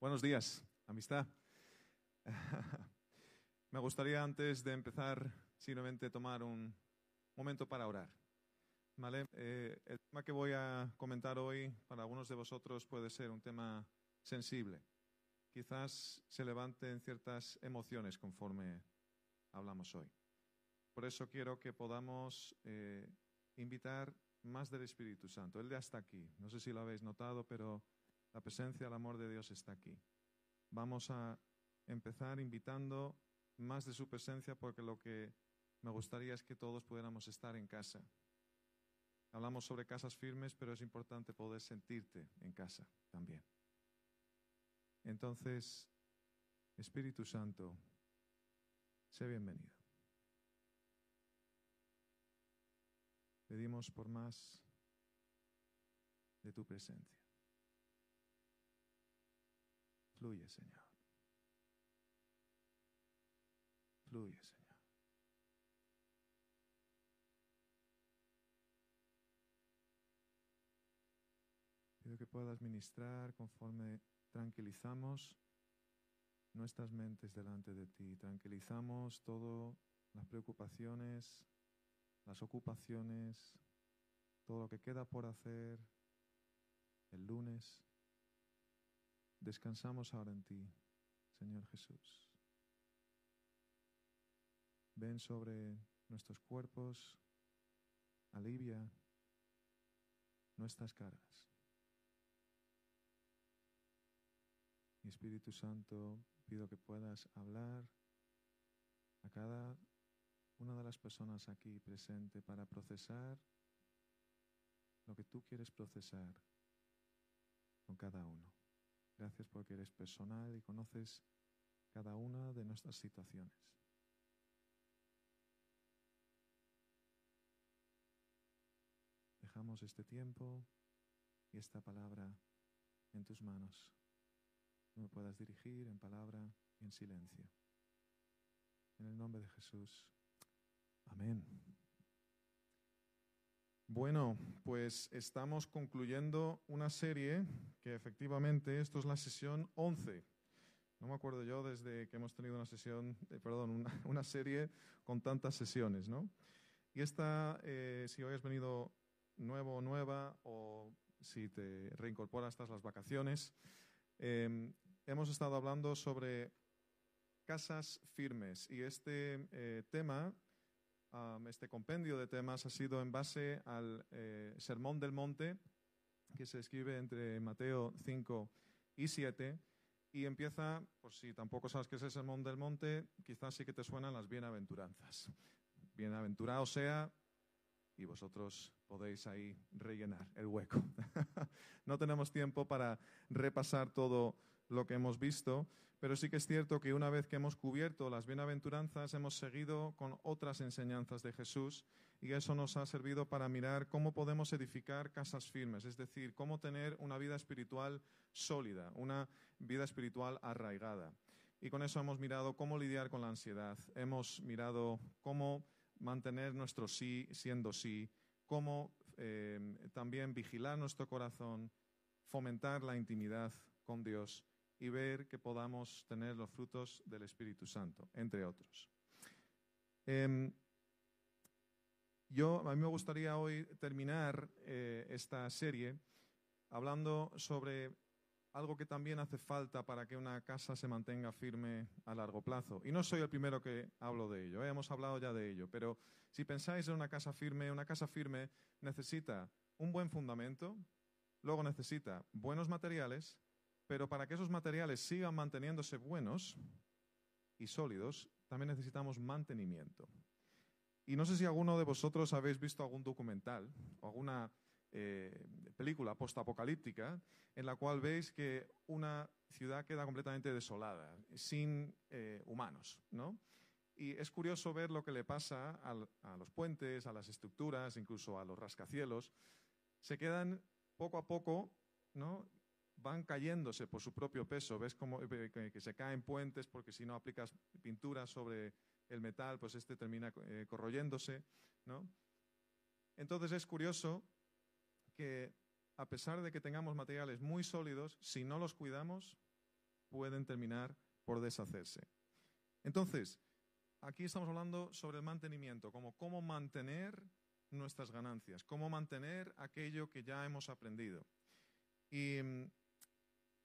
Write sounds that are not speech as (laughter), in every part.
Buenos días, amistad. (laughs) Me gustaría antes de empezar simplemente tomar un momento para orar. ¿Vale? Eh, el tema que voy a comentar hoy para algunos de vosotros puede ser un tema sensible. Quizás se levanten ciertas emociones conforme hablamos hoy. Por eso quiero que podamos eh, invitar más del Espíritu Santo. Él ya está aquí. No sé si lo habéis notado, pero la presencia, el amor de Dios está aquí. Vamos a empezar invitando más de su presencia porque lo que me gustaría es que todos pudiéramos estar en casa. Hablamos sobre casas firmes, pero es importante poder sentirte en casa también. Entonces, Espíritu Santo, sé bienvenido. Pedimos por más de tu presencia. Fluye, Señor. Fluye, Señor. Pido que puedas ministrar conforme tranquilizamos nuestras mentes delante de ti, tranquilizamos todas las preocupaciones, las ocupaciones, todo lo que queda por hacer el lunes. Descansamos ahora en ti, Señor Jesús. Ven sobre nuestros cuerpos, alivia nuestras caras. Mi Espíritu Santo, pido que puedas hablar a cada una de las personas aquí presente para procesar lo que tú quieres procesar con cada uno. Gracias porque eres personal y conoces cada una de nuestras situaciones. Dejamos este tiempo y esta palabra en tus manos. Tú me puedas dirigir en palabra y en silencio. En el nombre de Jesús. Amén. Bueno, pues estamos concluyendo una serie que efectivamente esto es la sesión 11. No me acuerdo yo desde que hemos tenido una sesión, eh, perdón, (laughs) una, serie con tantas sesiones, ¿no? Y esta, eh, si hoy has venido nuevo o nueva, o si te reincorporas tras las vacaciones, em, hemos estado hablando sobre casas firmes y este eh, tema este compendio de temas ha sido en base al eh, Sermón del Monte, que se escribe entre Mateo 5 y 7, y empieza, por si tampoco sabes qué es el Sermón del Monte, quizás sí que te suenan las bienaventuranzas. Bienaventurado sea, y vosotros podéis ahí rellenar el hueco. (laughs) no tenemos tiempo para repasar todo lo que hemos visto, pero sí que es cierto que una vez que hemos cubierto las bienaventuranzas, hemos seguido con otras enseñanzas de Jesús y eso nos ha servido para mirar cómo podemos edificar casas firmes, es decir, cómo tener una vida espiritual sólida, una vida espiritual arraigada. Y con eso hemos mirado cómo lidiar con la ansiedad, hemos mirado cómo mantener nuestro sí siendo sí, cómo eh, también vigilar nuestro corazón, fomentar la intimidad con Dios y ver que podamos tener los frutos del Espíritu Santo, entre otros. Em, yo, a mí me gustaría hoy terminar eh, esta serie hablando sobre algo que también hace falta para que una casa se mantenga firme a largo plazo. Y no soy el primero que hablo de ello, ¿eh? hemos hablado ya de ello, pero si pensáis en una casa firme, una casa firme necesita un buen fundamento, luego necesita buenos materiales pero para que esos materiales sigan manteniéndose buenos y sólidos, también necesitamos mantenimiento. Y no sé si alguno de vosotros habéis visto algún documental o alguna eh, película postapocalíptica en la cual veis que una ciudad queda completamente desolada, sin eh, humanos, ¿no? Y es curioso ver lo que le pasa a los puentes, a las estructuras, incluso a los rascacielos. Se quedan poco a poco ¿no? Van cayéndose por su propio peso. Ves como eh, que se caen puentes porque si no aplicas pintura sobre el metal, pues este termina eh, corroyéndose, ¿no? Entonces es curioso que a pesar de que tengamos materiales muy sólidos, si no los cuidamos, pueden terminar por deshacerse. Entonces, aquí estamos hablando sobre el mantenimiento, como cómo mantener nuestras ganancias, cómo mantener aquello que ya hemos aprendido. Y mm,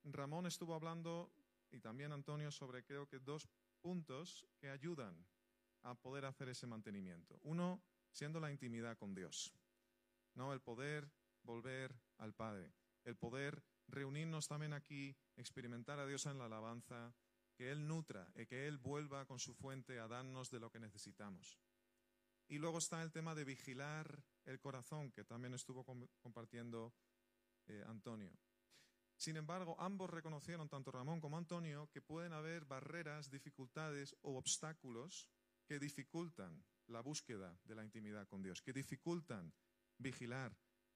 Ramón estuvo hablando, y también Antonio, sobre creo que dos puntos que ayudan a poder hacer ese mantenimiento. Uno, siendo la intimidad con Dios, ¿no? El poder volver al Padre, el poder reunirnos también aquí, experimentar a Dios en la alabanza, que Él nutra y que Él vuelva con su fuente a darnos de lo que necesitamos. Y luego está el tema de vigilar el corazón, que también estuvo compartiendo eh, Antonio. Sin embargo, ambos reconocieron, tanto Ramón como Antonio, que pueden haber barreras, dificultades o obstáculos que dificultan la búsqueda de la intimidad con Dios, que dificultan vigilar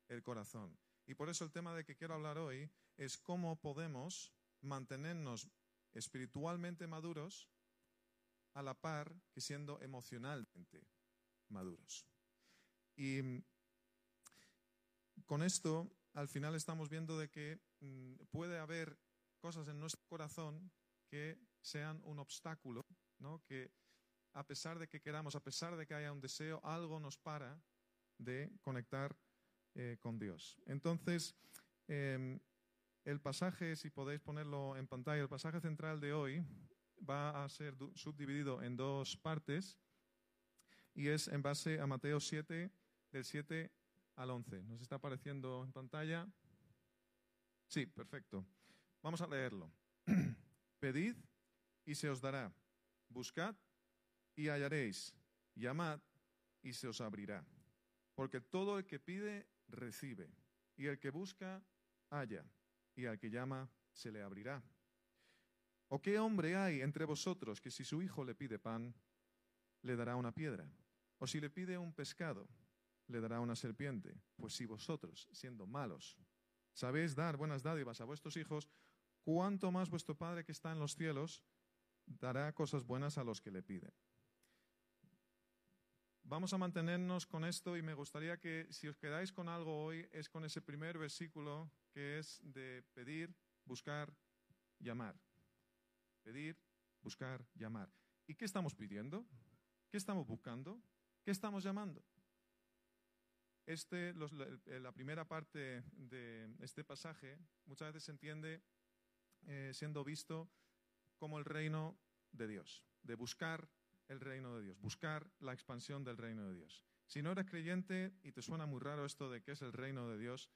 el corazón. Y por eso el tema de que quiero hablar hoy es cómo podemos mantenernos espiritualmente maduros a la par que siendo emocionalmente maduros. Y con esto, al final estamos viendo de que mm, puede haber cosas en nuestro corazón que sean un obstáculo, ¿no? que a pesar de que queramos, a pesar de que haya un deseo, algo nos para de conectar eh, con Dios. Entonces, em, el pasaje, si podéis ponerlo en pantalla, el pasaje central de hoy va a ser subdividido en dos partes y es en base a Mateo 7, del 7 al 11. ¿Nos está apareciendo en pantalla? Sí, perfecto. Vamos a leerlo. (clears throat) Pedid y se os dará. Buscad y hallaréis. Llamad y se os abrirá. Porque todo el que pide, recibe. Y el que busca, halla. Y al que llama, se le abrirá. ¿O qué hombre hay entre vosotros que si su hijo le pide pan, le dará una piedra? O si le pide un pescado, le dará una serpiente. Pues si vosotros, siendo malos, sabéis dar buenas dádivas a vuestros hijos, cuánto más vuestro Padre que está en los cielos dará cosas buenas a los que le piden. Vamos a mantenernos con esto y me gustaría que si os quedáis con algo hoy es con ese primer versículo que es de pedir, buscar, llamar. Pedir, buscar, llamar. ¿Y qué estamos pidiendo? ¿Qué estamos buscando? ¿Qué estamos llamando? Este, la, primera parte de este pasaje muchas veces se entiende eh, siendo visto como el reino de Dios, de buscar el reino de Dios, buscar la expansión del reino de Dios. Si no eres creyente y te suena muy raro esto de qué es el reino de Dios,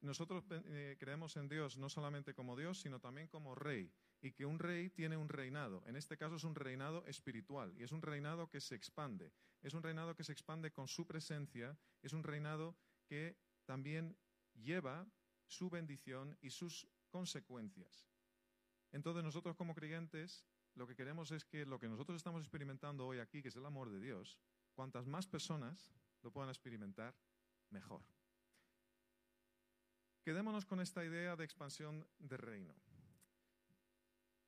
nosotros eh, creemos en Dios no solamente como Dios, sino también como rey y que un rey tiene un reinado. En este caso es un reinado espiritual y es un reinado que se expande. Es un reinado que se expande con su presencia, es un reinado que también lleva su bendición y sus consecuencias. Entonces nosotros como creyentes lo que queremos es que lo que nosotros estamos experimentando hoy aquí, que es el amor de Dios, cuantas más personas lo puedan experimentar, mejor. Quedémonos con esta idea de expansión de reino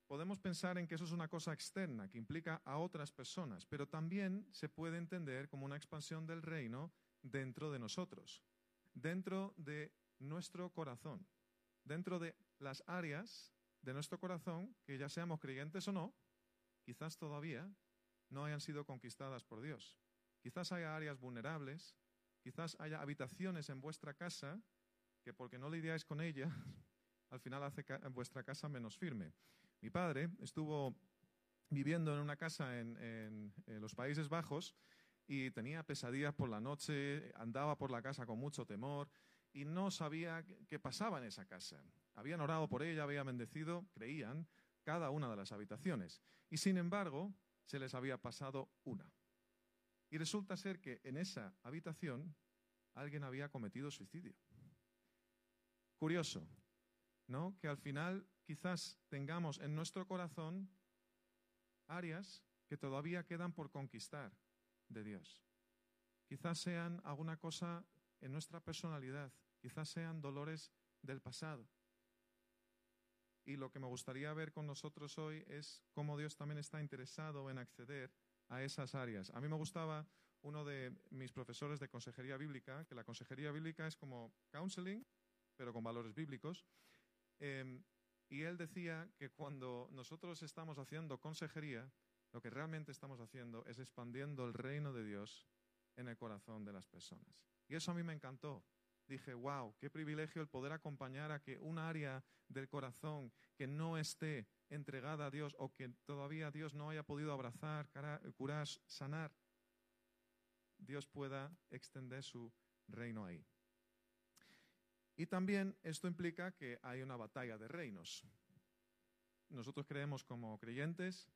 podemos pensar en que eso es una cosa externa, que implica a otras personas, pero también se puede entender como una expansión del reino dentro de nosotros, dentro de nuestro corazón, dentro de las áreas de nuestro corazón que ya seamos creyentes o no, quizás todavía no hayan sido conquistadas por Dios. Quizás haya áreas vulnerables, quizás haya habitaciones en vuestra casa que porque no lidiáis con ellas, (laughs) al final hace vuestra casa menos firme. Mi padre estuvo viviendo en una casa en, los Países Bajos y tenía pesadillas por la noche, andaba por la casa con mucho temor y no sabía qué pasaba en esa casa. Habían orado por ella, habían bendecido, creían, cada una de las habitaciones. Y sin embargo, se les había pasado una. Y resulta ser que en esa habitación alguien había cometido suicidio. Curioso, ¿no? Que al final quizás tengamos en nuestro corazón áreas que todavía quedan por conquistar de Dios. Quizás sean alguna cosa en nuestra personalidad, quizás sean dolores del pasado. Y lo que me gustaría ver con nosotros hoy es cómo Dios también está interesado en acceder a esas áreas. A mí me gustaba uno de mis profesores de consejería bíblica, que la consejería bíblica es como counseling, pero con valores bíblicos. Em, Y él decía que cuando nosotros estamos haciendo consejería, lo que realmente estamos haciendo es expandiendo el reino de Dios en el corazón de las personas. Y eso a mí me encantó. Dije, wow, qué privilegio el poder acompañar a que un área del corazón que no esté entregada a Dios o que todavía Dios no haya podido abrazar, curar, sanar, Dios pueda extender su reino ahí. Y también esto implica que hay una batalla de reinos. Nosotros creemos como creyentes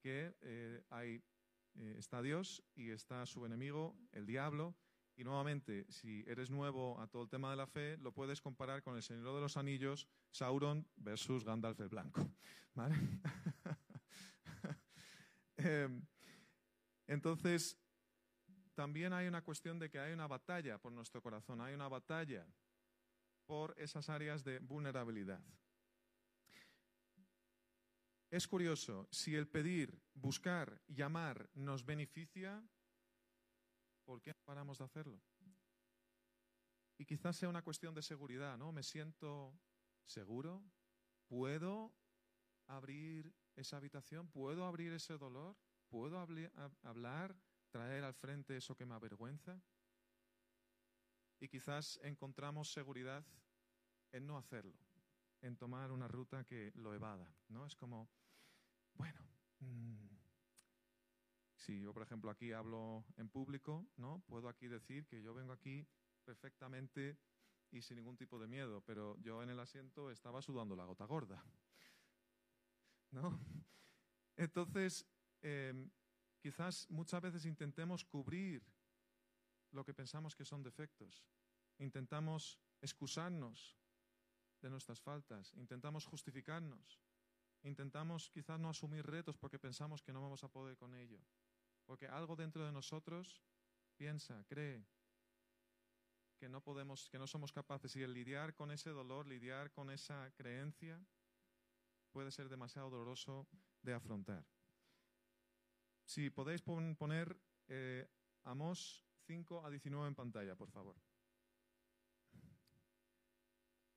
que eh, eh, está Dios y está su enemigo, el diablo. Y nuevamente, si eres nuevo a todo el tema de la fe, lo puedes comparar con el Señor de los Anillos, Sauron versus Gandalf el Blanco. (laughs) (laughs) Em, entonces, también hay una cuestión de que hay una batalla por nuestro corazón, hay una batalla por esas áreas de vulnerabilidad. Es curioso, si el pedir, buscar, llamar nos beneficia, ¿por qué no paramos de hacerlo? Y quizás sea una cuestión de seguridad, ¿no? Me siento seguro, puedo abrir esa habitación, puedo abrir ese dolor, puedo hablar, traer al frente eso que me avergüenza. Y quizás encontramos seguridad en no hacerlo, en tomar una ruta que lo evada, ¿no? Es como, bueno, mm, si yo, por ejemplo, aquí hablo en público, ¿no? Puedo aquí decir que yo vengo aquí perfectamente y sin ningún tipo de miedo, pero yo en el asiento estaba sudando la gota gorda, ¿no? Entonces, em, quizás muchas veces intentemos cubrir lo que pensamos que son defectos. Intentamos excusarnos de nuestras faltas, intentamos justificarnos, intentamos quizás no asumir retos porque pensamos que no vamos a poder con ello, porque algo dentro de nosotros piensa, cree que no podemos, que no somos capaces y el lidiar con ese dolor, lidiar con esa creencia puede ser demasiado doloroso de afrontar. Si podéis poner eh, Amos 5 a 19 en pantalla, por favor.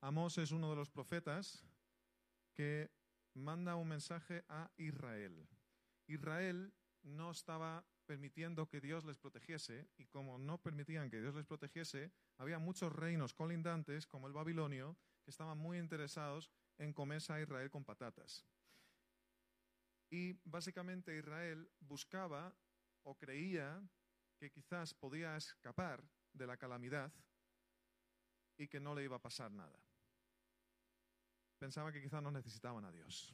Amós es uno de los profetas que manda un mensaje a Israel. Israel no estaba permitiendo que Dios les protegiese y como no permitían que Dios les protegiese, había muchos reinos colindantes, como el babilonio, que estaban muy interesados en comerse a Israel con patatas. Y básicamente Israel buscaba o creía que quizás podía escapar de la calamidad y que no le iba a pasar nada pensaba que quizás no necesitaban a Dios.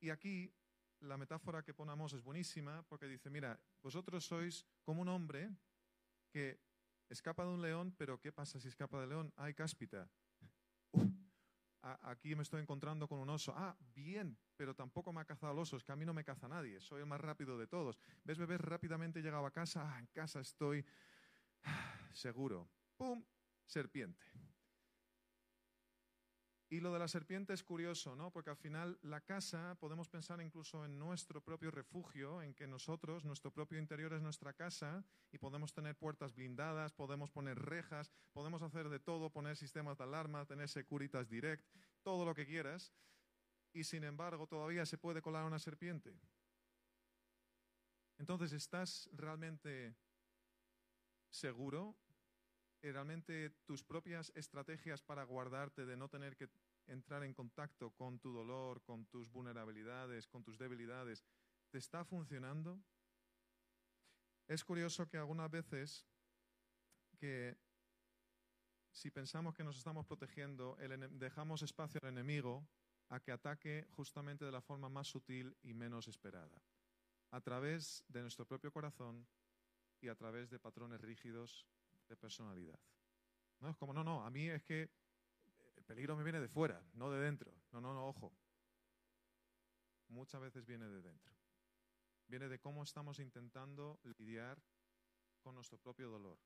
Y aquí la metáfora que ponemos es buenísima porque dice, mira, vosotros sois como un hombre que escapa de un león, pero ¿qué pasa si escapa del león? Hay cáspita. Aquí me estoy encontrando con un oso. Ah, bien, pero tampoco me ha cazado el oso, es que a mí no me caza nadie, soy el más rápido de todos. ¿Ves, bebé? Rápidamente llegado a casa, ah, en casa estoy (sighs) seguro. ¡Pum! Serpiente. Y lo de la serpiente es curioso, ¿no? Porque al final la casa, podemos pensar incluso en nuestro propio refugio, en que nosotros, nuestro propio interior es nuestra casa y podemos tener puertas blindadas, podemos poner rejas, podemos hacer de todo, poner sistemas de alarma, tener Securitas Direct, todo lo que quieras. Y sin embargo, todavía se puede colar una serpiente. Entonces, ¿estás realmente seguro realmente tus propias estrategias para guardarte de no tener que entrar en contacto con tu dolor, con tus vulnerabilidades, con tus debilidades, ¿te está funcionando? Es curioso que algunas veces que si pensamos que nos estamos protegiendo, dejamos espacio al enemigo a que ataque justamente de la forma más sutil y menos esperada, a través de nuestro propio corazón y a través de patrones rígidos de personalidad. No es como, no, no, a mí es que el peligro me viene de fuera, no de dentro. No, no, no, ojo. Muchas veces viene de dentro. Viene de cómo estamos intentando lidiar con nuestro propio dolor,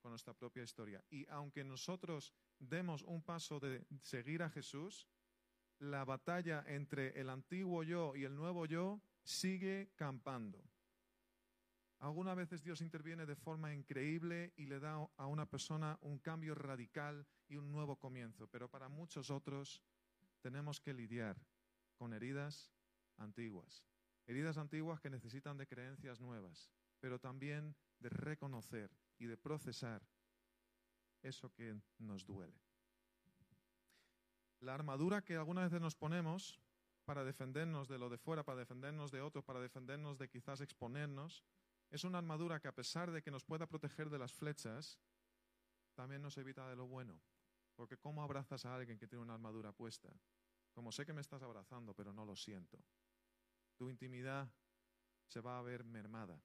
con nuestra propia historia. Y aunque nosotros demos un paso de seguir a Jesús, la batalla entre el antiguo yo y el nuevo yo sigue campando. Algunas veces Dios interviene de forma increíble y le da a una persona un cambio radical y un nuevo comienzo, pero para muchos otros tenemos que lidiar con heridas antiguas. Heridas antiguas que necesitan de creencias nuevas, pero también de reconocer y de procesar eso que nos duele. La armadura que algunas veces nos ponemos para defendernos de lo de fuera, para defendernos de otros, para defendernos de quizás exponernos, es una armadura que a pesar de que nos pueda proteger de las flechas, también nos evita de lo bueno. Porque ¿cómo abrazas a alguien que tiene una armadura puesta? Como sé que me estás abrazando, pero no lo siento. Tu intimidad se va a ver mermada.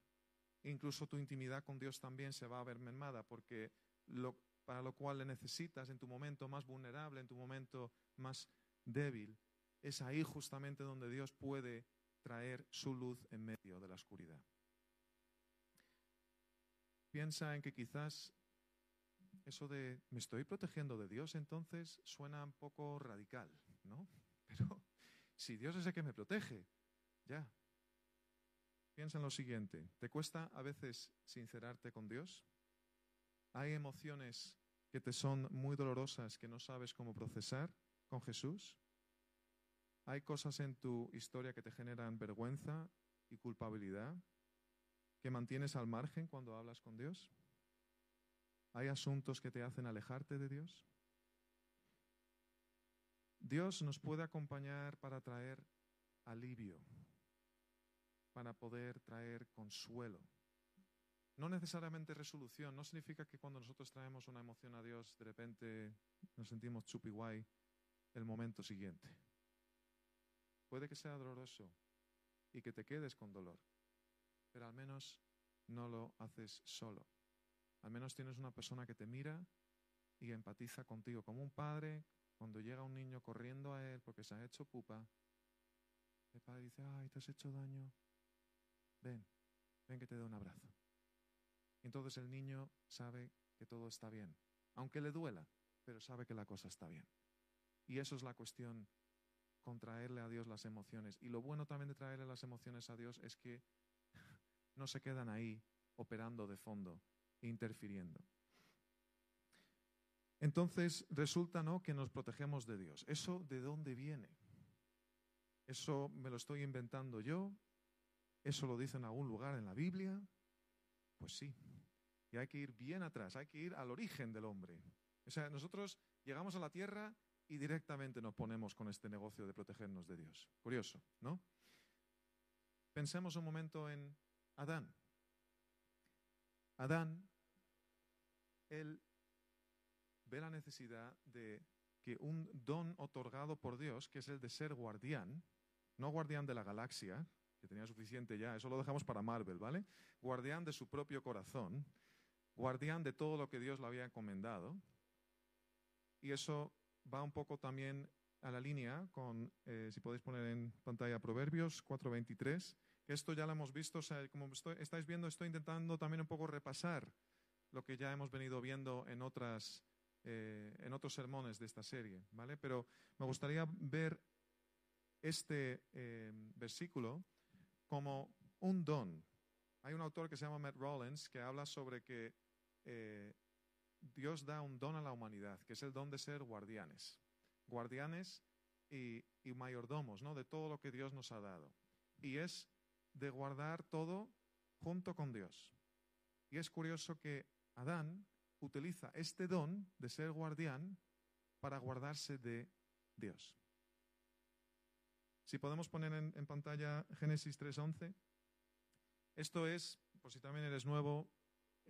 Incluso tu intimidad con Dios también se va a ver mermada, porque para lo cual le necesitas en tu momento más vulnerable, en tu momento más débil, es ahí justamente donde Dios puede traer su luz en medio de la oscuridad. Piensa en que quizás eso de me estoy protegiendo de Dios entonces suena un poco radical, ¿no? (laughs) Pero si Dios es el que me protege, ya. Piensa en lo siguiente, ¿te cuesta a veces sincerarte con Dios? ¿Hay emociones que te son muy dolorosas que no sabes cómo procesar con Jesús? ¿Hay cosas en tu historia que te generan vergüenza y culpabilidad que mantienes al margen cuando hablas con Dios? ¿Hay asuntos que te hacen alejarte de Dios? Dios nos puede acompañar para traer alivio, para poder traer consuelo. No necesariamente resolución, no significa que cuando nosotros traemos una emoción a Dios, de repente nos sentimos chupi guay el momento siguiente. Puede que sea doloroso y que te quedes con dolor, pero al menos no lo haces solo. Al menos tienes una persona que te mira y empatiza contigo, como un padre cuando llega un niño corriendo a él porque se ha hecho pupa. El padre dice, ay, te has hecho daño. Ven, ven que te dé un abrazo. entonces el niño sabe que todo está bien, aunque le duela, pero sabe que la cosa está bien. Y eso es la cuestión con traerle a Dios las emociones. Y lo bueno también de traerle las emociones a Dios es que no se quedan ahí operando de fondo, interfiriendo. Entonces resulta ¿no? que nos protegemos de Dios. ¿Eso de dónde viene? ¿Eso me lo estoy inventando yo? ¿Eso lo dice en algún lugar en la Biblia? Pues sí. Y hay que ir bien atrás, hay que ir al origen del hombre. O sea, nosotros llegamos a la tierra y directamente nos ponemos con este negocio de protegernos de Dios. Curioso, ¿no? Pensemos un momento en Adán. Adán, él ve la necesidad de que un don otorgado por Dios, que es el de ser guardián, no guardián de la galaxia, que tenía suficiente ya, eso lo dejamos para Marvel, ¿vale? Guardián de su propio corazón, guardián de todo lo que Dios le había encomendado. Y eso va un poco también a la línea con, eh, si podéis poner en pantalla, Proverbios 4.23, que esto ya lo hemos visto, o sea, como estáis viendo, estoy intentando también un poco repasar lo que ya hemos venido viendo en, otras, eh, en otros sermones de esta serie, ¿vale? Pero me gustaría ver este eh, versículo como un don. Hay un autor que se llama Matt Rollins que habla sobre que Dios da un don a la humanidad, que es el don de ser guardianes. Guardianes y, mayordomos, ¿no? De todo lo que Dios nos ha dado. Y es de guardar todo junto con Dios. Y es curioso que Adán utiliza este don de ser guardián para guardarse de Dios. Si podemos poner en, pantalla Génesis 3.11. Esto es, por si también eres nuevo,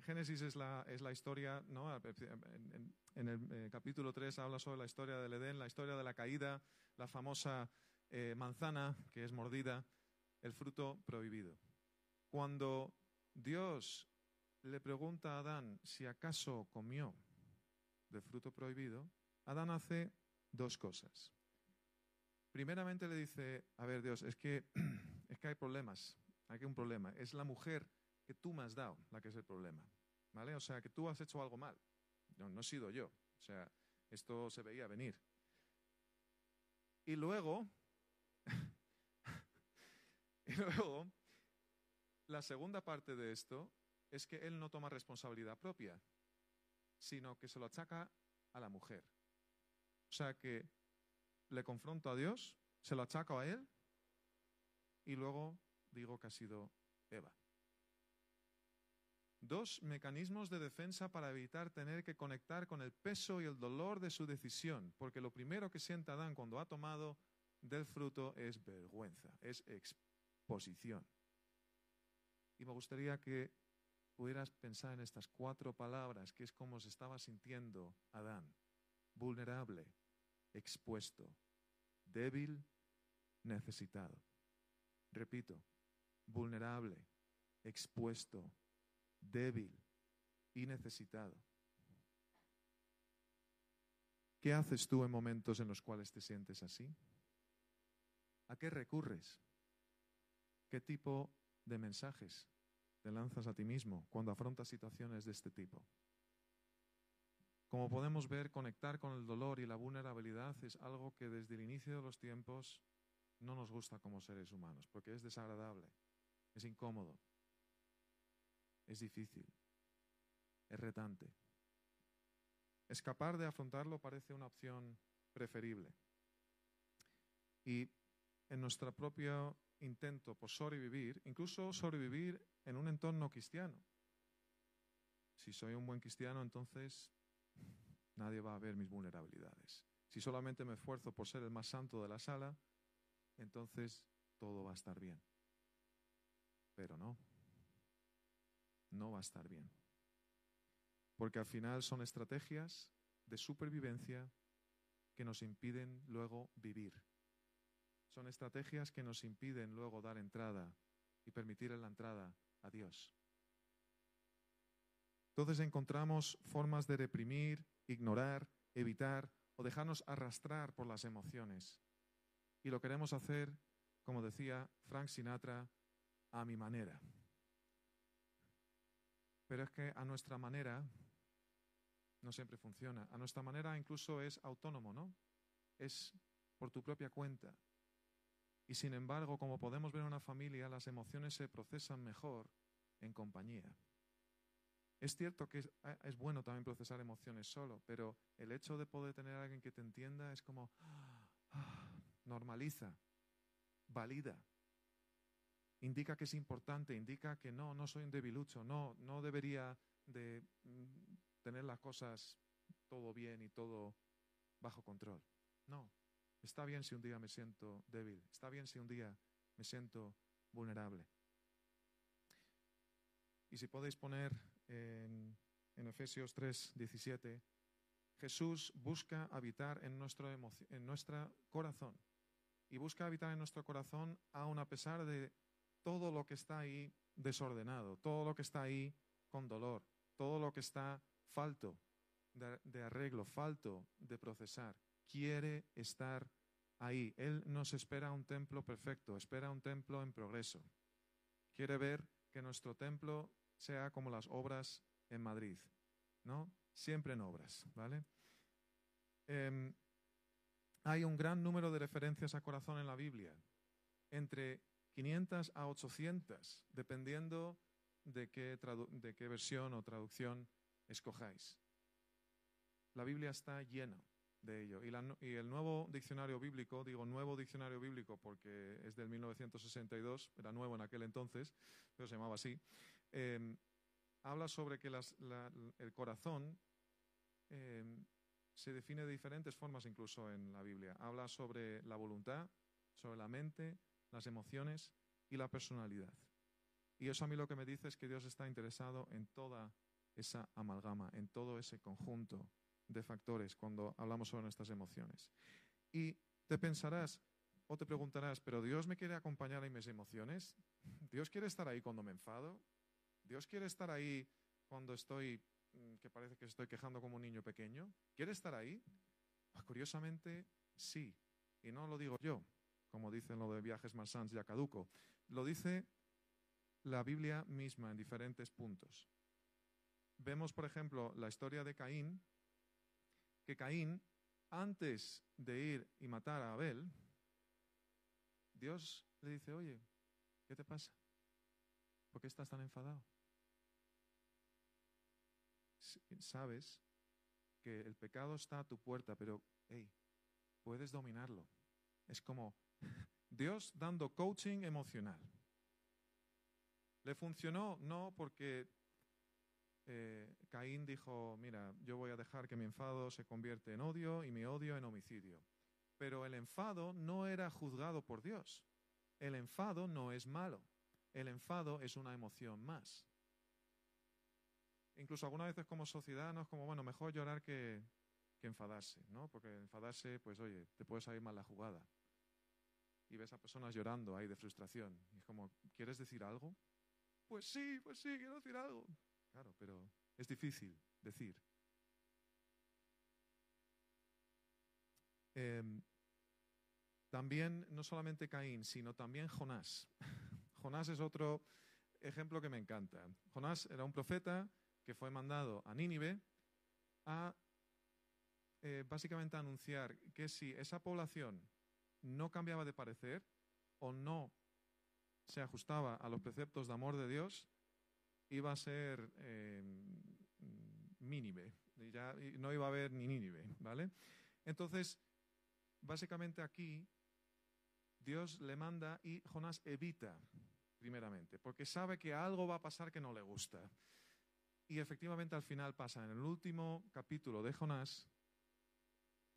Génesis es la, es la historia, ¿no? En, el eh, capítulo 3 habla sobre la historia del Edén, la historia de la caída, la famosa eh, manzana que es mordida, el fruto prohibido. Cuando Dios le pregunta a Adán si acaso comió del fruto prohibido, Adán hace dos cosas. Primeramente le dice, a ver Dios, es que, (clears throat) es que hay problemas, hay que un problema. Es la mujer que tú me has dado la que es el problema. ¿Vale? O sea, que tú has hecho algo mal. No, no he sido yo. O sea, esto se veía venir. Y luego, (laughs) y luego, la segunda parte de esto es que él no toma responsabilidad propia, sino que se lo achaca a la mujer. O sea que le confronto a Dios, se lo achaco a Él y luego digo que ha sido Eva. Dos mecanismos de defensa para evitar tener que conectar con el peso y el dolor de su decisión, porque lo primero que siente Adán cuando ha tomado del fruto es vergüenza, es exposición. Y me gustaría que pudieras pensar en estas cuatro palabras, que es como se estaba sintiendo Adán, vulnerable, expuesto, débil, necesitado. Repito, vulnerable, expuesto, débil y necesitado. ¿Qué haces tú en momentos en los cuales te sientes así? ¿A qué recurres? ¿Qué tipo de mensajes te lanzas a ti mismo cuando afrontas situaciones de este tipo? Como podemos ver, conectar con el dolor y la vulnerabilidad es algo que desde el inicio de los tiempos no nos gusta como seres humanos, porque es desagradable, es incómodo, es difícil, es retante. Escapar de afrontarlo parece una opción preferible. Y en nuestro propio intento por sobrevivir, incluso sobrevivir en un entorno cristiano. Si soy un buen cristiano, entonces nadie va a ver mis vulnerabilidades. Si solamente me esfuerzo por ser el más santo de la sala, entonces todo va a estar bien. Pero no, no va a estar bien. Porque al final son estrategias de supervivencia que nos impiden luego vivir. Son estrategias que nos impiden luego dar entrada y permitir la entrada a Dios. Entonces encontramos formas de reprimir, ignorar, evitar o dejarnos arrastrar por las emociones. Y lo queremos hacer, como decía Frank Sinatra, a mi manera. Pero es que a nuestra manera no siempre funciona. A nuestra manera incluso es autónomo, ¿no? Es por tu propia cuenta. Y sin embargo, como podemos ver en una familia, las emociones se procesan mejor en compañía. Es cierto que es, es, bueno también procesar emociones solo, pero el hecho de poder tener a alguien que te entienda es como ah, normaliza, valida, indica que es importante, indica que no, no soy un debilucho, no, no debería de mm, tener las cosas todo bien y todo bajo control. No, está bien si un día me siento débil, está bien si un día me siento vulnerable. Y si podéis poner en, Efesios 3, 17, Jesús busca habitar en nuestro corazón. Y busca habitar en nuestro corazón aun a pesar de todo lo que está ahí desordenado, todo lo que está ahí con dolor, todo lo que está falto de, arreglo, falto de procesar. Quiere estar ahí. Él nos espera un templo perfecto, espera un templo en progreso. Quiere ver que nuestro templo sea como las obras en Madrid, ¿no? Siempre en obras, ¿vale? Em, hay un gran número de referencias a corazón en la Biblia. Entre 500 a 800, dependiendo de qué, de qué versión o traducción escojáis. La Biblia está llena de ello. Y, el nuevo diccionario bíblico, digo nuevo diccionario bíblico porque es del 1962, era nuevo en aquel entonces, pero se llamaba así, em, habla sobre que el corazón em, se define de diferentes formas incluso en la Biblia. Habla sobre la voluntad, sobre la mente, las emociones y la personalidad. Y eso a mí lo que me dice es que Dios está interesado en toda esa amalgama, en todo ese conjunto de factores cuando hablamos sobre nuestras emociones. Y te pensarás o te preguntarás, ¿pero Dios me quiere acompañar en mis emociones? ¿Dios quiere estar ahí cuando me enfado? ¿Dios quiere estar ahí cuando estoy, mm, que parece que estoy quejando como un niño pequeño? ¿Quiere estar ahí? Pues curiosamente, sí. Y no lo digo yo, como dicen lo de viajes Marsans y Caduco. Lo dice la Biblia misma en diferentes puntos. Vemos, por ejemplo, la historia de Caín, que Caín, antes de ir y matar a Abel, Dios le dice, oye, ¿qué te pasa? ¿Por qué estás tan enfadado? Sabes que el pecado está a tu puerta, pero, hey, puedes dominarlo. Es como (laughs) Dios dando coaching emocional. ¿Le funcionó? No, porque eh, Caín dijo, mira, yo voy a dejar que mi enfado se convierte en odio y mi odio en homicidio. Pero el enfado no era juzgado por Dios. El enfado no es malo. El enfado es una emoción más. Incluso algunas veces como sociedad no es como, bueno, mejor llorar que, que enfadarse, ¿no? Porque enfadarse, pues oye, te puede salir mal la jugada. Y ves a personas llorando ahí de frustración. Y es como, ¿quieres decir algo? Pues sí, pues sí, quiero decir algo. Claro, pero es difícil decir. Em, también, no solamente Caín, sino también Jonás. (laughs) Jonás es otro ejemplo que me encanta. Jonás era un profeta que fue mandado a Nínive a eh, básicamente anunciar que si esa población no cambiaba de parecer o no se ajustaba a los preceptos de amor de Dios, iba a ser eh, Nínive. Ya no iba a haber ni Nínive, ¿vale? Entonces, básicamente aquí Dios le manda y Jonás evita, primeramente, porque sabe que algo va a pasar que no le gusta. Y efectivamente al final pasa. En el último capítulo de Jonás,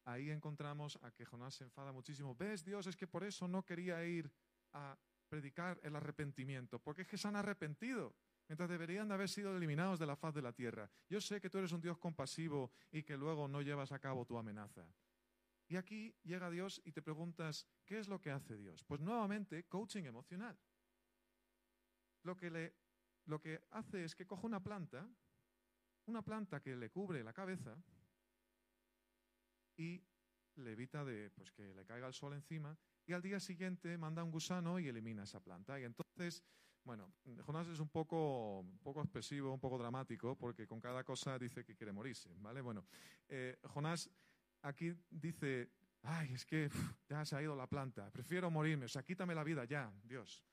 ahí encontramos a que Jonás se enfada muchísimo. ¿Ves, Dios? Es que por eso no quería ir a predicar el arrepentimiento, porque es que se han arrepentido, mientras deberían de haber sido eliminados de la faz de la tierra. Yo sé que tú eres un Dios compasivo y que luego no llevas a cabo tu amenaza. Y aquí llega Dios y te preguntas, ¿qué es lo que hace Dios? Pues nuevamente, coaching emocional. Lo que, le, lo que hace es que coge una planta, una planta que le cubre la cabeza, y le evita de pues, que le caiga el sol encima y al día siguiente manda un gusano y elimina esa planta. Y entonces, bueno, Jonás es un poco, un poco expresivo, un poco dramático, porque con cada cosa dice que quiere morirse, ¿vale? Bueno, eh, Jonás aquí dice, ay, es que ya se ha ido la planta, prefiero morirme, o sea, quítame la vida ya, Dios.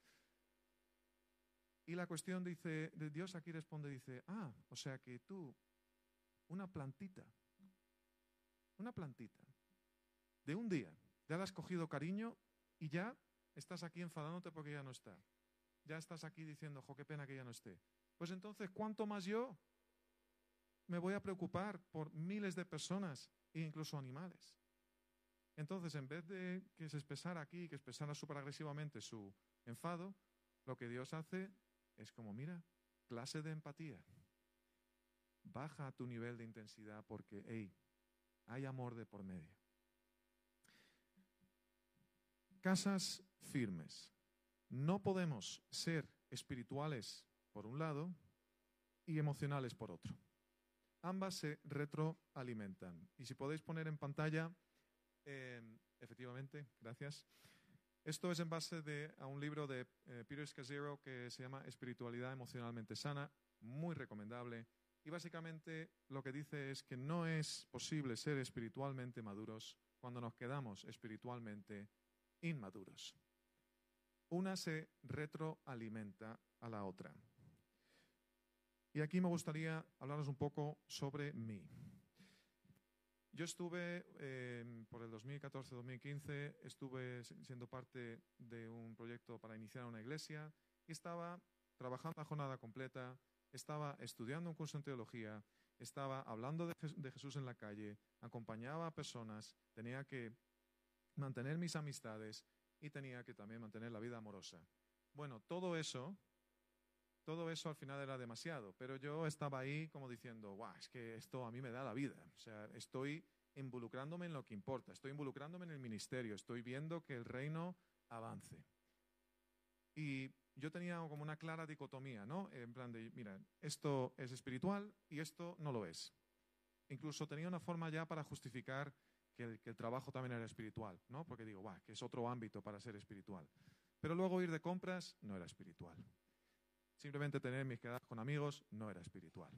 Y la cuestión dice, de Dios aquí responde, dice, ah, o sea que tú, una plantita, una plantita, de un día, ya le has cogido cariño y ya estás aquí enfadándote porque ya no está. Ya estás aquí diciendo, jo, qué pena que ya no esté. Pues entonces, ¿cuánto más yo me voy a preocupar por miles de personas e incluso animales? Entonces, en vez de que se expresara aquí, que expresara súper agresivamente su enfado, lo que Dios hace es como, mira, clase de empatía. Baja tu nivel de intensidad porque, hey, hay amor de por medio. Casas firmes. No podemos ser espirituales por un lado y emocionales por otro. Ambas se retroalimentan. Y si podéis poner en pantalla, em, efectivamente, gracias. Esto es en base a un libro de eh, Peter Scazzaro que se llama Espiritualidad emocionalmente sana, muy recomendable. Y básicamente lo que dice es que no es posible ser espiritualmente maduros cuando nos quedamos espiritualmente inmaduros. Una se retroalimenta a la otra. Y aquí me gustaría hablaros un poco sobre mí. Yo estuve, em, por el 2014-2015, estuve siendo parte de un proyecto para iniciar una iglesia y estaba trabajando la jornada completa, estaba estudiando un curso en teología, estaba hablando de, Jesús en la calle, acompañaba a personas, tenía que mantener mis amistades y tenía que también mantener la vida amorosa. Bueno, todo eso, todo eso al final era demasiado, pero yo estaba ahí como diciendo, guau, es que esto a mí me da la vida. O sea, estoy involucrándome en lo que importa, estoy involucrándome en el ministerio, estoy viendo que el reino avance. Y yo tenía como una clara dicotomía, ¿no? En plan de, mira, esto es espiritual y esto no lo es. Incluso tenía una forma ya para justificar que el, trabajo también era espiritual, ¿no? Porque digo, que es otro ámbito para ser espiritual. Pero luego ir de compras no era espiritual. Simplemente tener mis quedadas con amigos no era espiritual.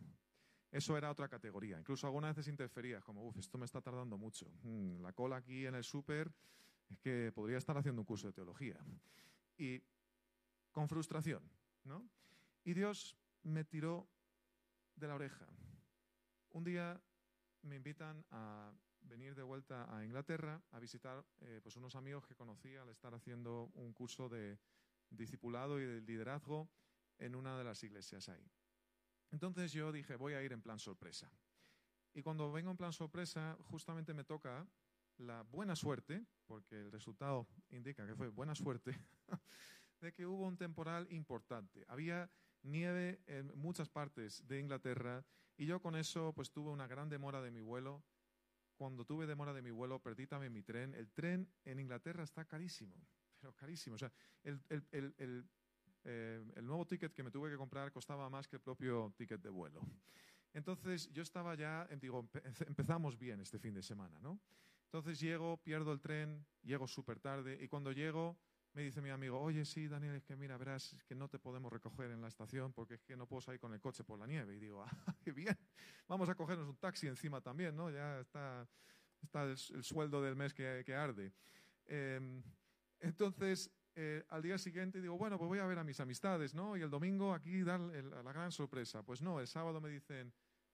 Eso era otra categoría. Incluso algunas veces interfería, como, uff, esto me está tardando mucho. Mm, la cola aquí en el súper es que podría estar haciendo un curso de teología. Y con frustración, ¿no? Y Dios me tiró de la oreja. Un día me invitan a venir de vuelta a Inglaterra a visitar eh, pues unos amigos que conocí al estar haciendo un curso de discipulado y de liderazgo en una de las iglesias ahí. Entonces yo dije, voy a ir en plan sorpresa. Y cuando vengo en plan sorpresa, justamente me toca la buena suerte, porque el resultado indica que fue buena suerte, (laughs) de que hubo un temporal importante. Había nieve en muchas partes de Inglaterra y yo con eso pues tuve una gran demora de mi vuelo. Cuando tuve demora de mi vuelo, perdí también mi tren. El tren en Inglaterra está carísimo, pero carísimo. O sea, el, eh, el nuevo ticket que me tuve que comprar costaba más que el propio ticket de vuelo. Entonces yo estaba ya, digo, empezamos bien este fin de semana, ¿no? Entonces llego, pierdo el tren, llego súper tarde y cuando llego me dice mi amigo, oye, sí, Daniel, es que mira, verás, que no te podemos recoger en la estación porque es que no puedo salir con el coche por la nieve. Y digo, (laughs) ah, qué bien, vamos a cogernos un taxi encima también, ¿no? Ya está, está el, sueldo del mes que, que arde. Em, entonces, eh, al día siguiente digo, bueno, pues voy a ver a mis amistades, ¿no? Y el domingo aquí dar la gran sorpresa. Pues no, el sábado me dicen,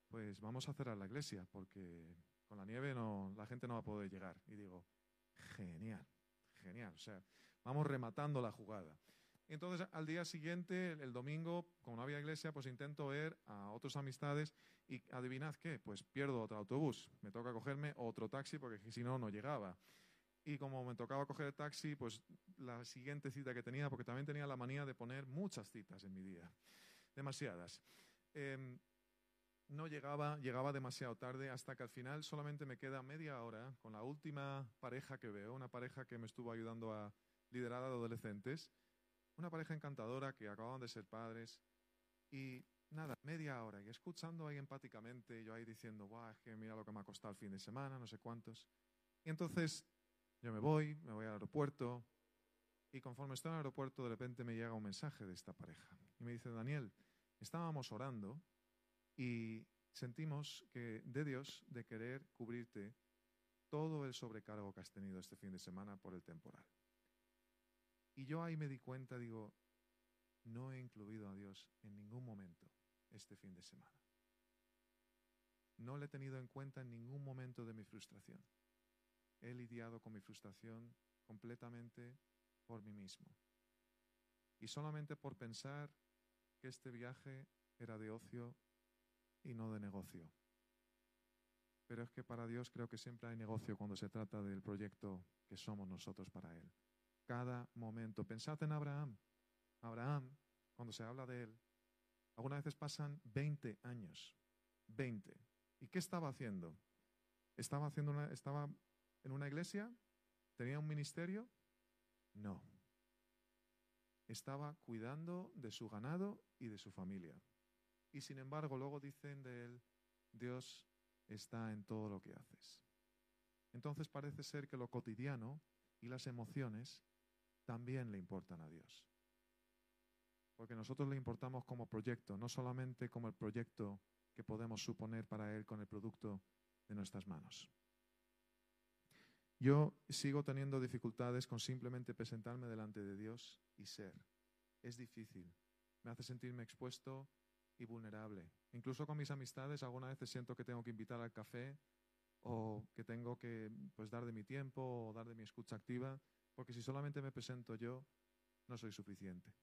pues vamos a cerrar la iglesia porque con la nieve no, la gente no va a poder llegar. Y digo, genial, genial. O sea, vamos rematando la jugada. Entonces, al día siguiente, el domingo, como no había iglesia, pues intento ver a otras amistades y adivinad qué, pues pierdo otro autobús. Me toca cogerme otro taxi porque si no, no llegaba. Y como me tocaba coger el taxi, pues la siguiente cita que tenía, porque también tenía la manía de poner muchas citas en mi día, demasiadas. Em, no llegaba, llegaba demasiado tarde hasta que al final solamente me queda media hora con la última pareja que veo, una pareja que me estuvo ayudando a liderar a adolescentes, una pareja encantadora que acababan de ser padres y nada, media hora y escuchando ahí empáticamente, yo ahí diciendo, guau, que mira lo que me ha costado el fin de semana, no sé cuántos. Y entonces yo me voy, me voy al aeropuerto y conforme estoy en el aeropuerto de repente me llega un mensaje de esta pareja y me dice, Daniel, estábamos orando y sentimos que de Dios de querer cubrirte todo el sobrecargo que has tenido este fin de semana por el temporal. Y yo ahí me di cuenta, digo, no he incluido a Dios en ningún momento este fin de semana. No le he tenido en cuenta en ningún momento de mi frustración he lidiado con mi frustración completamente por mí mismo. Y solamente por pensar que este viaje era de ocio y no de negocio. Pero es que para Dios creo que siempre hay negocio cuando se trata del proyecto que somos nosotros para Él. Cada momento. Pensad en Abraham. Abraham, cuando se habla de Él, algunas veces pasan 20 años. 20. ¿Y qué estaba haciendo? Estaba, haciendo una, estaba en una iglesia? ¿Tenía un ministerio? No. Estaba cuidando de su ganado y de su familia. Y sin embargo, luego dicen de él, Dios está en todo lo que haces. Entonces parece ser que lo cotidiano y las emociones también le importan a Dios. Porque nosotros le importamos como proyecto, no solamente como el proyecto que podemos suponer para Él con el producto de nuestras manos. Yo sigo teniendo dificultades con simplemente presentarme delante de Dios y ser. Es difícil. Me hace sentirme expuesto y vulnerable. Incluso con mis amistades, algunas veces siento que tengo que invitar al café o que tengo que pues, dar de mi tiempo o dar de mi escucha activa, porque si solamente me presento yo, no soy suficiente.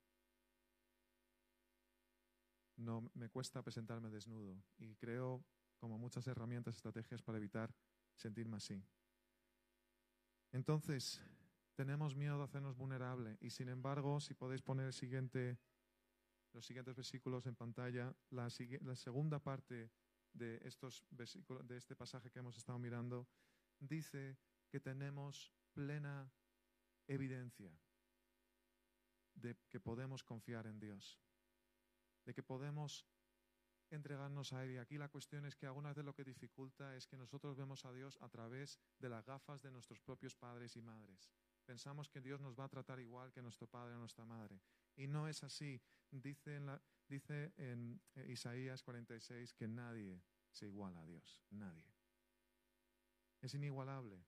No me cuesta presentarme desnudo y creo como muchas herramientas, estrategias para evitar sentirme así. Entonces, tenemos miedo de hacernos vulnerable y sin embargo, si podéis poner el siguiente, los siguientes versículos en pantalla, la, la segunda parte de, estos versículos, de este pasaje que hemos estado mirando, dice que tenemos plena evidencia de que podemos confiar en Dios, de que podemos entregarnos a Él. Y aquí la cuestión es que algunas de lo que dificulta es que nosotros vemos a Dios a través de las gafas de nuestros propios padres y madres. Pensamos que Dios nos va a tratar igual que nuestro padre o nuestra madre. Y no es así. Dice en, la, dice en Isaías 46 que nadie se iguala a Dios. Nadie. Es inigualable.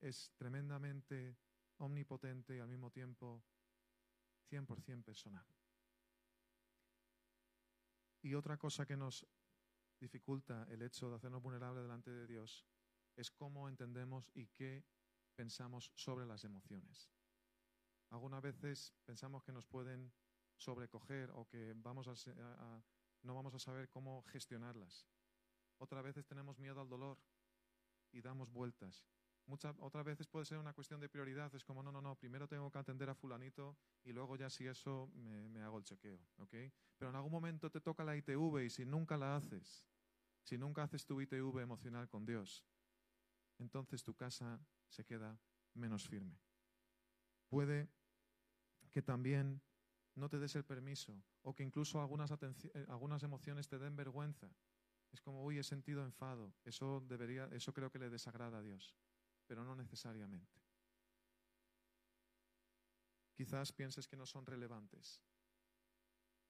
Es tremendamente omnipotente y al mismo tiempo 100% personal. Y otra cosa que nos dificulta el hecho de hacernos vulnerables delante de Dios es cómo entendemos y qué pensamos sobre las emociones. Algunas veces pensamos que nos pueden sobrecoger o que vamos a, no vamos a saber cómo gestionarlas. Otras veces tenemos miedo al dolor y damos vueltas. Muchas, otras veces puede ser una cuestión de prioridad. Es como, no, no, no, primero tengo que atender a fulanito y luego ya si eso me, hago el chequeo. Pero en algún momento te toca la ITV y si nunca la haces, si nunca haces tu ITV emocional con Dios, entonces tu casa se queda menos firme. Puede que también no te des el permiso o que incluso algunas, eh, algunas emociones te den vergüenza. Es como, uy, he sentido enfado. Eso, debería, eso creo que le desagrada a Dios, pero no necesariamente. Quizás pienses que no son relevantes.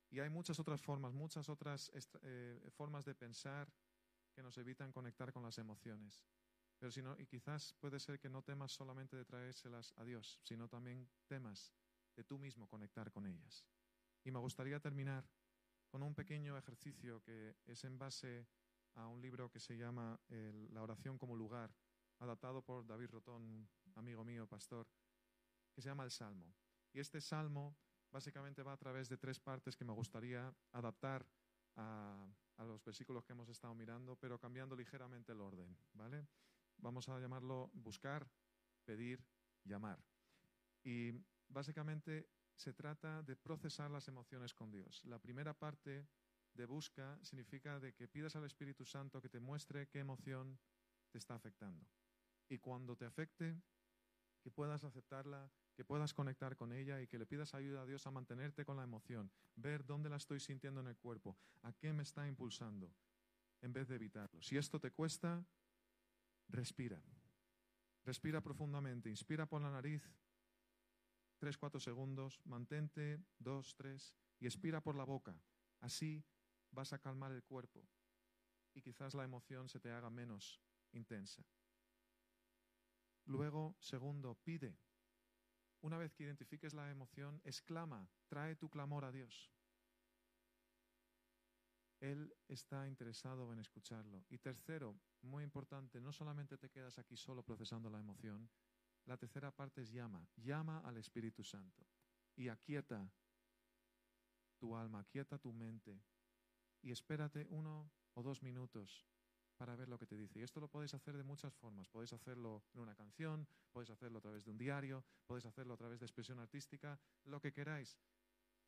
Y hay muchas otras formas, muchas otras eh, formas de pensar que nos evitan conectar con las emociones. Pero si no, y quizás puede ser que no temas solamente de traérselas a Dios, sino también temas de tú mismo conectar con ellas. Y me gustaría terminar con un pequeño ejercicio que es en base a un libro que se llama La oración como lugar, adaptado por David Rotón, amigo mío, pastor, que se llama el Salmo. Y este Salmo básicamente va a través de tres partes que me gustaría adaptar a, los versículos que hemos estado mirando, pero cambiando ligeramente el orden, ¿vale? Vamos a llamarlo buscar, pedir, llamar. Y básicamente se trata de procesar las emociones con Dios. La primera parte de busca significa de que pidas al Espíritu Santo que te muestre qué emoción te está afectando. Y cuando te afecte, que puedas aceptarla, que puedas conectar con ella y que le pidas ayuda a Dios a mantenerte con la emoción, ver dónde la estoy sintiendo en el cuerpo, a qué me está impulsando, en vez de evitarlo. Si esto te cuesta, respira. Respira profundamente, inspira por la nariz, tres, cuatro segundos, mantente, dos, tres, y expira por la boca. Así vas a calmar el cuerpo y quizás la emoción se te haga menos intensa. Luego, segundo, pide. Una vez que identifiques la emoción, exclama, trae tu clamor a Dios. Él está interesado en escucharlo. Y tercero, muy importante, no solamente te quedas aquí solo procesando la emoción, la tercera parte es llama. Llama al Espíritu Santo y aquieta tu alma, aquieta tu mente y espérate uno o dos minutos para ver lo que te dice. Y esto lo podéis hacer de muchas formas. Podéis hacerlo en una canción, podéis hacerlo a través de un diario, podéis hacerlo a través de expresión artística, lo que queráis.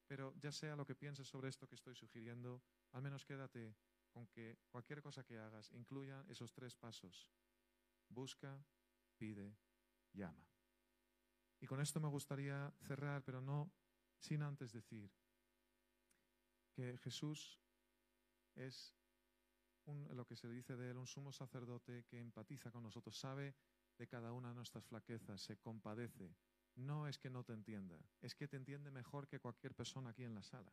Pero ya sea lo que pienses sobre esto que estoy sugiriendo, al menos quédate con que cualquier cosa que hagas incluya esos tres pasos. Busca, pide llama. Y con esto me gustaría cerrar, pero no sin antes decir que Jesús es lo que se dice de él, un sumo sacerdote que empatiza con nosotros, sabe de cada una de nuestras flaquezas, se compadece. No es que no te entienda, es que te entiende mejor que cualquier persona aquí en la sala.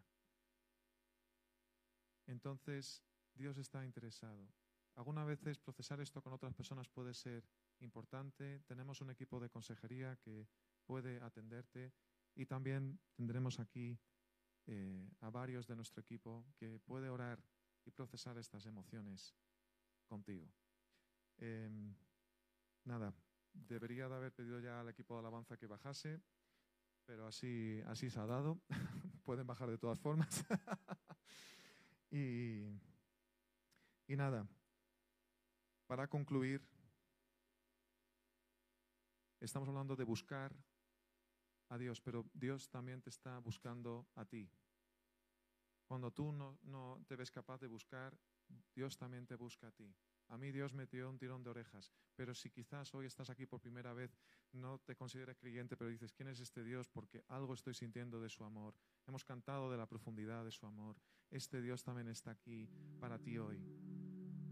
Entonces, Dios está interesado. Algunas veces procesar esto con otras personas puede ser importante. Tenemos un equipo de consejería que puede atenderte y también tendremos aquí eh, a varios de nuestro equipo que puede orar y procesar estas emociones contigo. Em, nada, debería de haber pedido ya al equipo de alabanza que bajase, pero así, así se ha dado. (laughs) Pueden bajar de todas formas. (laughs) y, y nada, para concluir, Estamos hablando de buscar a Dios, pero Dios también te está buscando a ti. Cuando tú no, te ves capaz de buscar, Dios también te busca a ti. A mí Dios me dio un tirón de orejas, pero si quizás hoy estás aquí por primera vez, no te consideras creyente, pero dices, ¿quién es este Dios? Porque algo estoy sintiendo de su amor. Hemos cantado de la profundidad de su amor. Este Dios también está aquí para ti hoy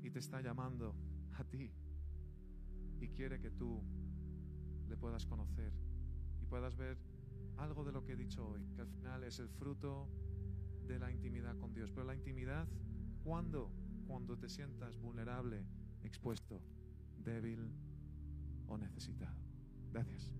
y te está llamando a ti y quiere que tú le puedas conocer y puedas ver algo de lo que he dicho hoy, que al final es el fruto de la intimidad con Dios. Pero la intimidad, ¿cuándo? Cuando te sientas vulnerable, expuesto, débil o necesitado. Gracias.